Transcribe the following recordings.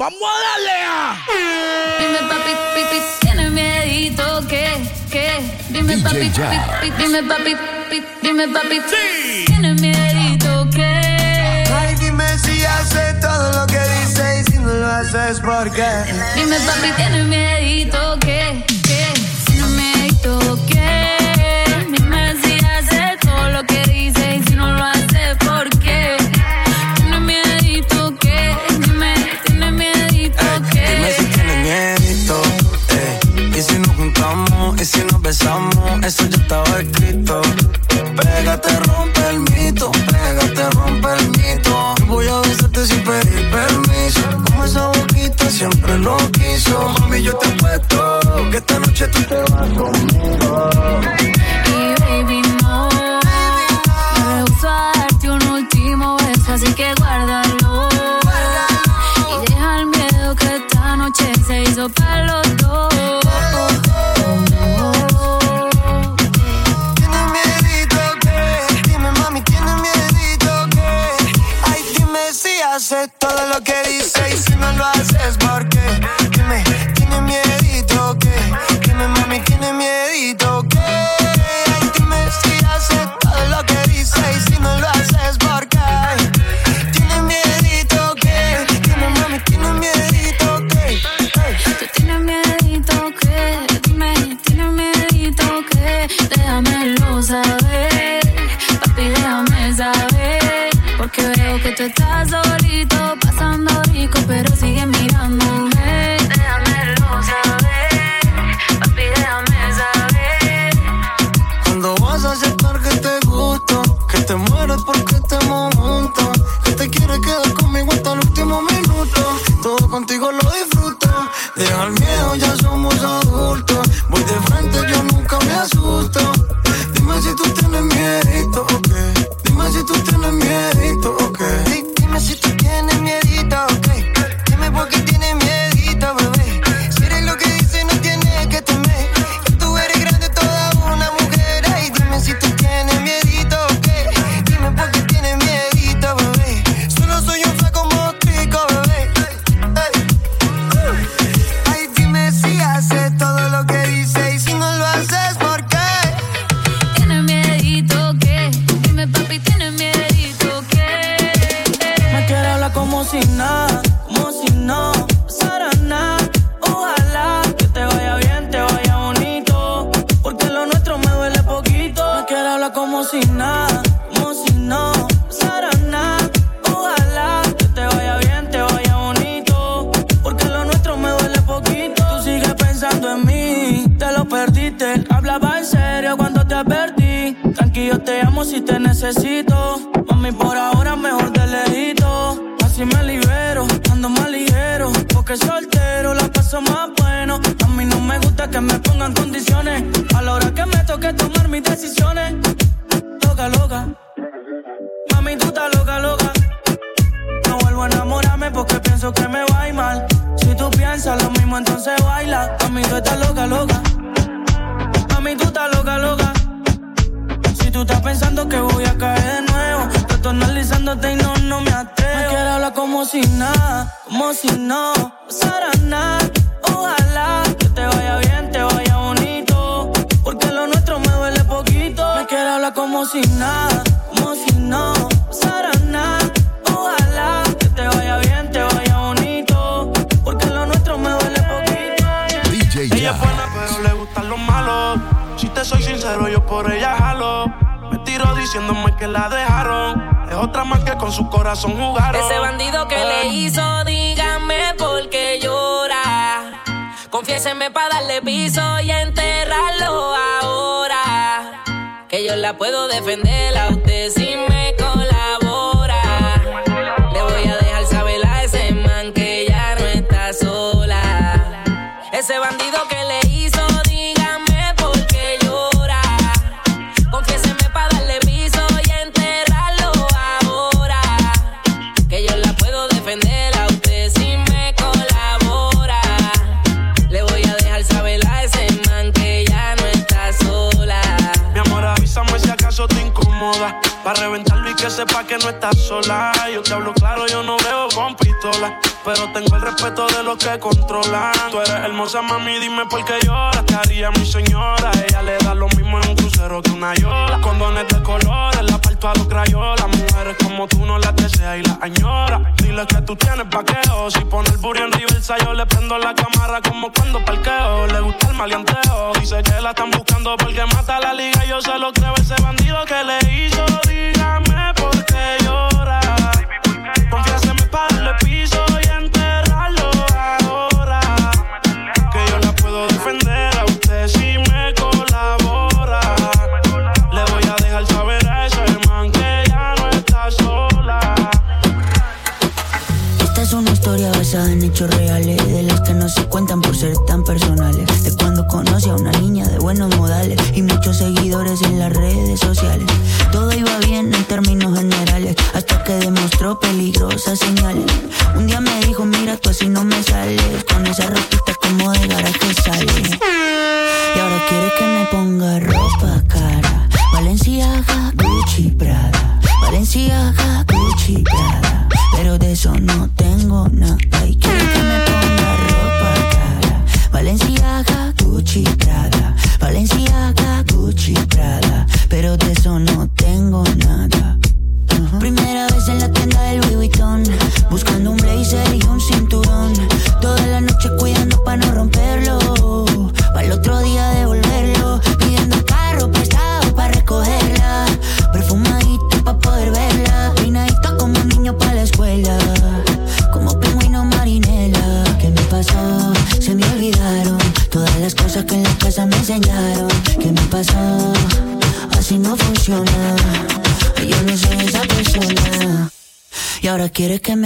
¡Vamos a darle a! Dime papi, pipi, tiene miedito que, que. Dime papi, papi, dime papi, papi, dime papi, sí. tiene miedito que. Ay, dime si hace todo lo que dice y si no lo haces, ¿por qué? Dime papi, tiene miedito que. Besamos, eso ya estaba escrito. Pégate, rompe el mito, pégate, rompe el mito. Voy a besarte sin pedir permiso. Como esa boquita siempre lo quiso. Mami, yo te apuesto que esta noche tú te vas conmigo. te amo si te necesito. Mami, por ahora mejor te lejito. Así me libero, ando más ligero. Porque soltero la paso más bueno. A mí no me gusta que me pongan condiciones. A la hora que me toque tomar mis decisiones. Loca, loca. Mami, tú estás loca, loca. No vuelvo a enamorarme porque pienso que me va a ir mal. Si tú piensas lo mismo, entonces baila. Mami, tú estás loca, loca. Mami, tú estás loca tú estás pensando que voy a caer de nuevo. Estoy analizándote y no, no me atrevo. Me quiero hablar como si nada, como si no pasara nada. Ojalá que te vaya bien, te vaya bonito. Porque lo nuestro me duele poquito. Me quiero hablar como si nada, como si no pasara nada. Ojalá que te vaya bien, te vaya bonito. Porque lo nuestro me duele poquito. DJ Ella es buena, pero le gustan los malos. Si te soy sincero, yo por ella jalo ese bandido que le hizo, dígame por qué llora. Confiéseme para darle piso y enterrarlo ahora. Que yo la puedo defender a usted si me sola. Yo te hablo claro, yo no veo con pistola. Pero tengo el respeto de los que controlan. Tú eres hermosa, mami, dime por qué lloras. ¿Qué haría mi señora? Ella le da lo mismo en un crucero que una yola. Condones de colores, la parto a los crayolas. Mujeres como tú no las deseas y las añora. Dile que tú tienes paqueo. Si pone el burro en reversa, yo le prendo la cámara como cuando parqueo. Le gusta el maleanteo. Dice que la están buscando porque mata la liga. Yo se lo creo ese bandido que le hizo. Dígame por qué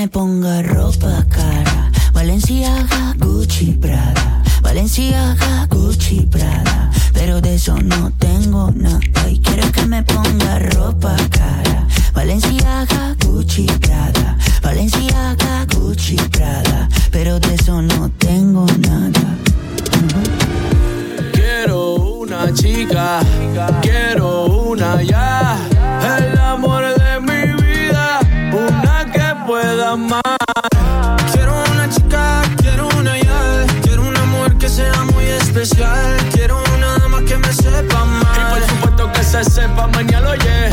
me ponga ropa cara. Valenciaga, Gucci, Prada. Valenciaga, Gucci, Prada. Pero de eso no tengo nada. Y quiere que me ponga ropa cara. Valenciaga, Gucci, Prada. Valenciaga, Gucci, Prada. Pero de eso no tengo nada. Quiero una chica, quiero una ya. Especial. Quiero una dama que me sepa Y por supuesto que se sepa mañana, oye.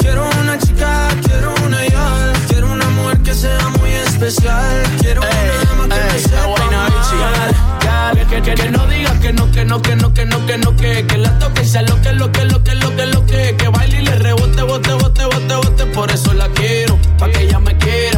Quiero una chica, quiero una ya. Quiero una mujer que sea muy especial. Quiero una dama que me Ey, sepa amar. bichi. Que, que, que no digas que no, que no, que no, que no, que no, que que la toque y sea lo que, lo que, lo que, lo que, lo que, que baile y le rebote, bote, bote, bote, bote, por eso la quiero, pa' que ella me quiera.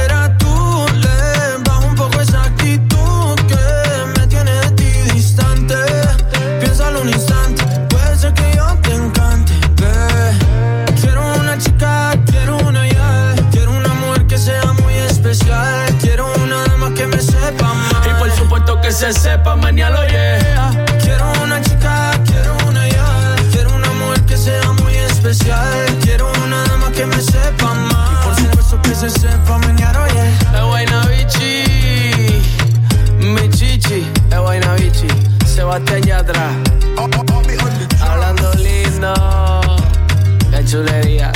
mate allá atrás. Hablando lindo, qué chulería.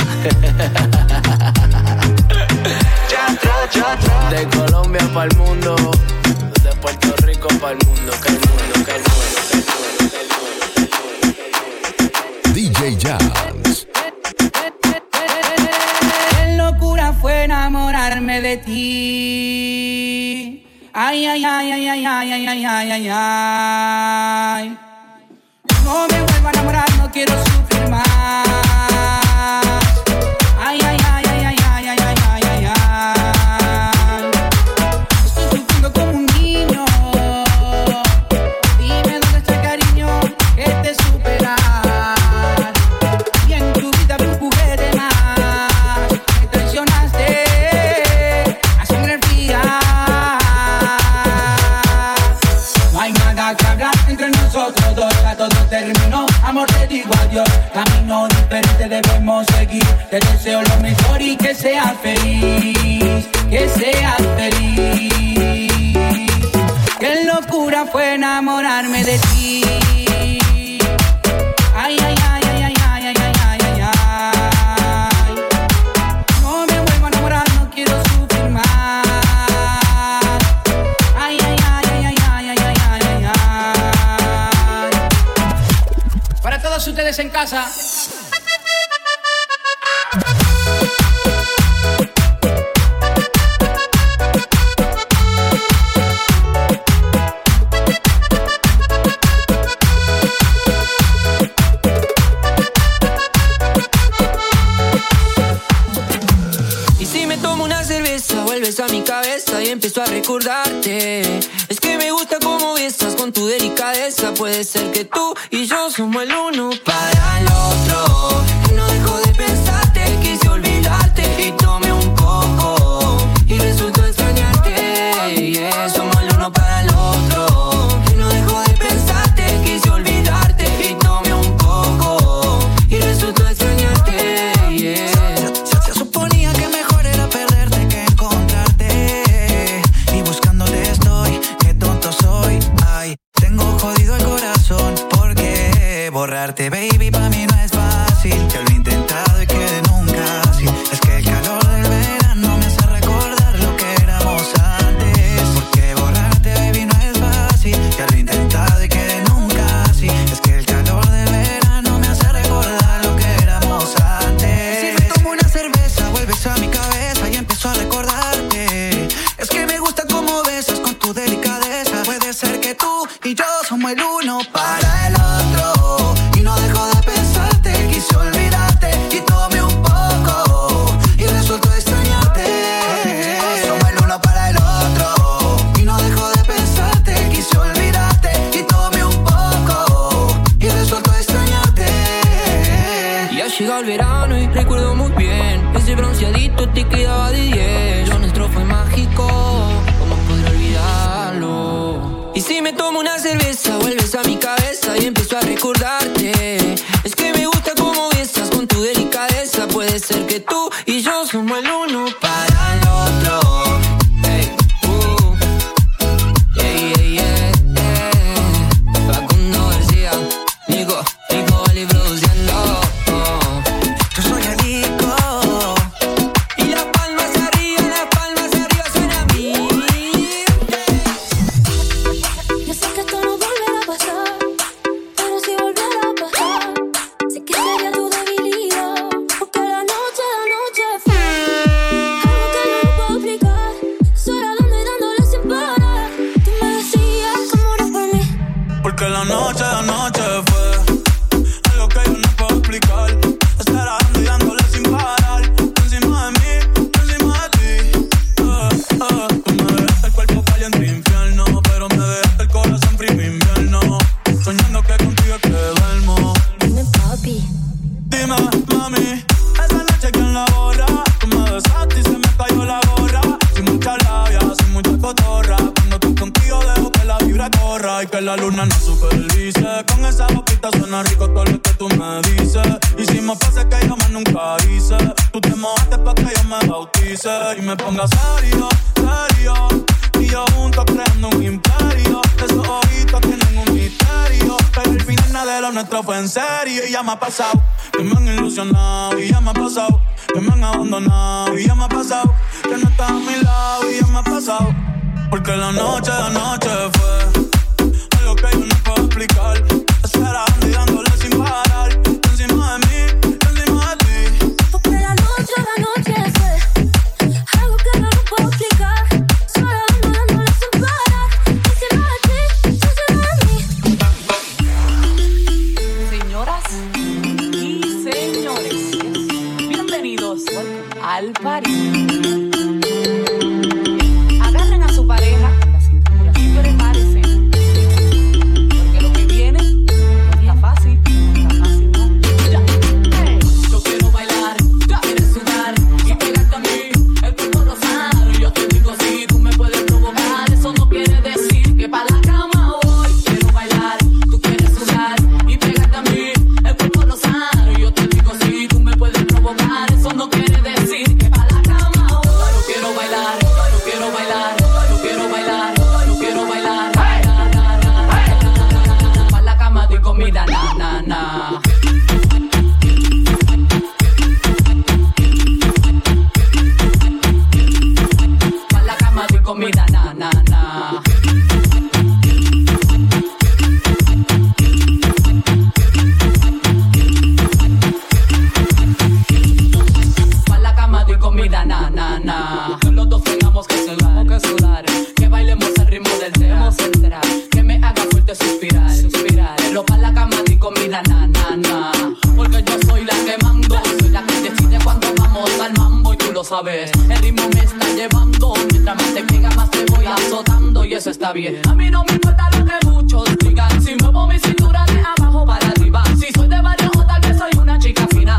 De Colombia para el mundo, de Puerto Rico para el mundo, que el mundo, que el DJ Jazz. Qué locura fue enamorarme de ti Ay, ay, ay, ay, ay, ay, ay, ay, ay, ay, ay. No me vuelvo a enamorar, no quiero sufrir más. ustedes en casa. Y si me tomo una cerveza, vuelves a mi cabeza y empiezo a recordarte. Es que me gusta cómo besas con tu delicadeza, puede ser que somos el uno para Somos el uno para como el Y yo juntos creando un imperio. Esos ojitos tienen un misterio. Pero el final de lo nuestro fue en serio y ya me ha pasado. Que me han ilusionado y ya me ha pasado. Que me han abandonado y ya me ha pasado. Que no estás a mi lado y ya me ha pasado. Porque la noche de anoche fue algo que yo no puedo explicar. Será na, na, na. Los dos tengamos que sudar, que sudar. Que bailemos el ritmo del tema central. Que me haga fuerte suspirar, suspirar. Lo pa' la cama y comida, na, na, na. Porque yo soy la que mando. Soy la que decide cuando vamos al mambo y tú lo sabes. El ritmo me está llevando. Mientras más te pega, más te voy azotando y eso está bien. A mí no me importa lo que muchos digan. Si muevo mi cintura de abajo para arriba. Si soy de barrio, tal vez soy una chica fina.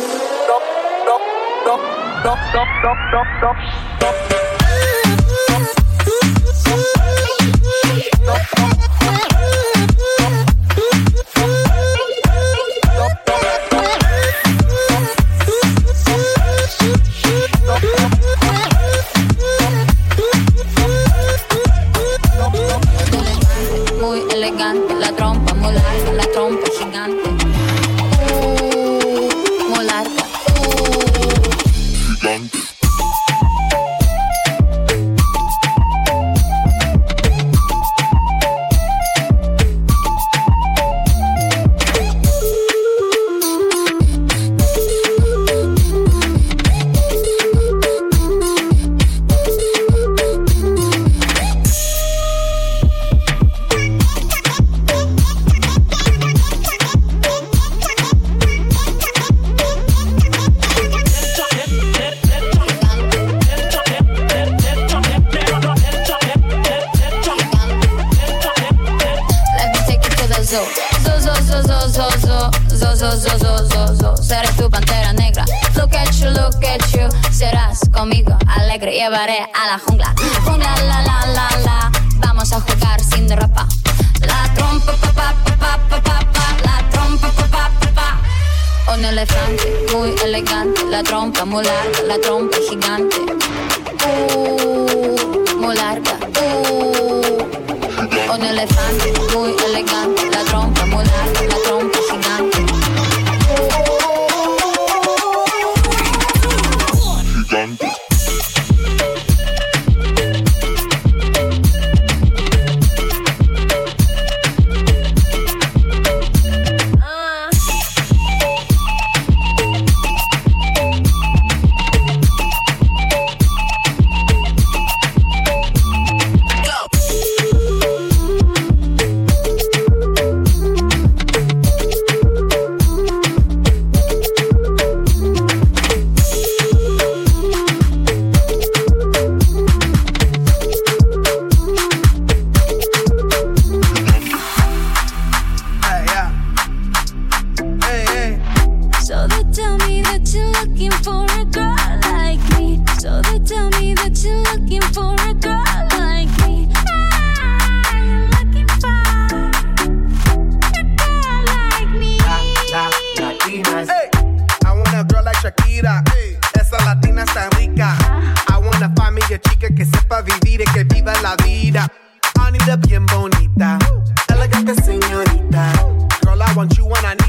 Stop. un elefante, muy elegante, la trompa muy larga, la trompa gigante. Uh, muy larga, uh, un elefante, muy elegante.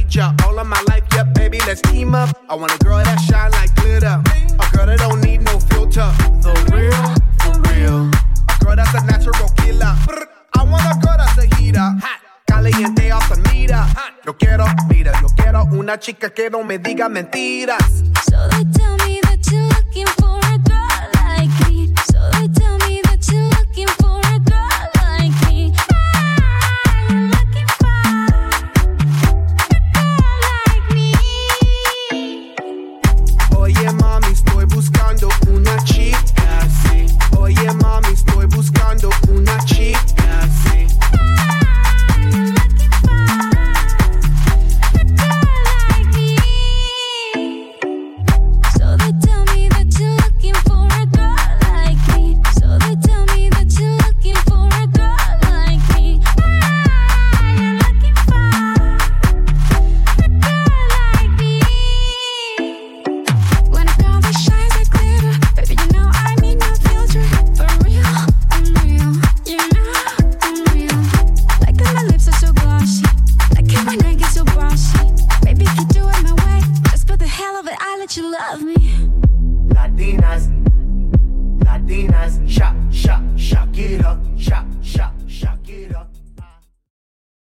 ya all of my life. Yeah, baby, let's team up. I want a girl that shine like glitter, a girl that don't need no filter. The real, for real, a girl that's a natural killer. I want a girl that's a heater. Hot. Caliente off the meter. Yo quiero, mira, yo quiero una chica que no me diga mentiras. So they tell me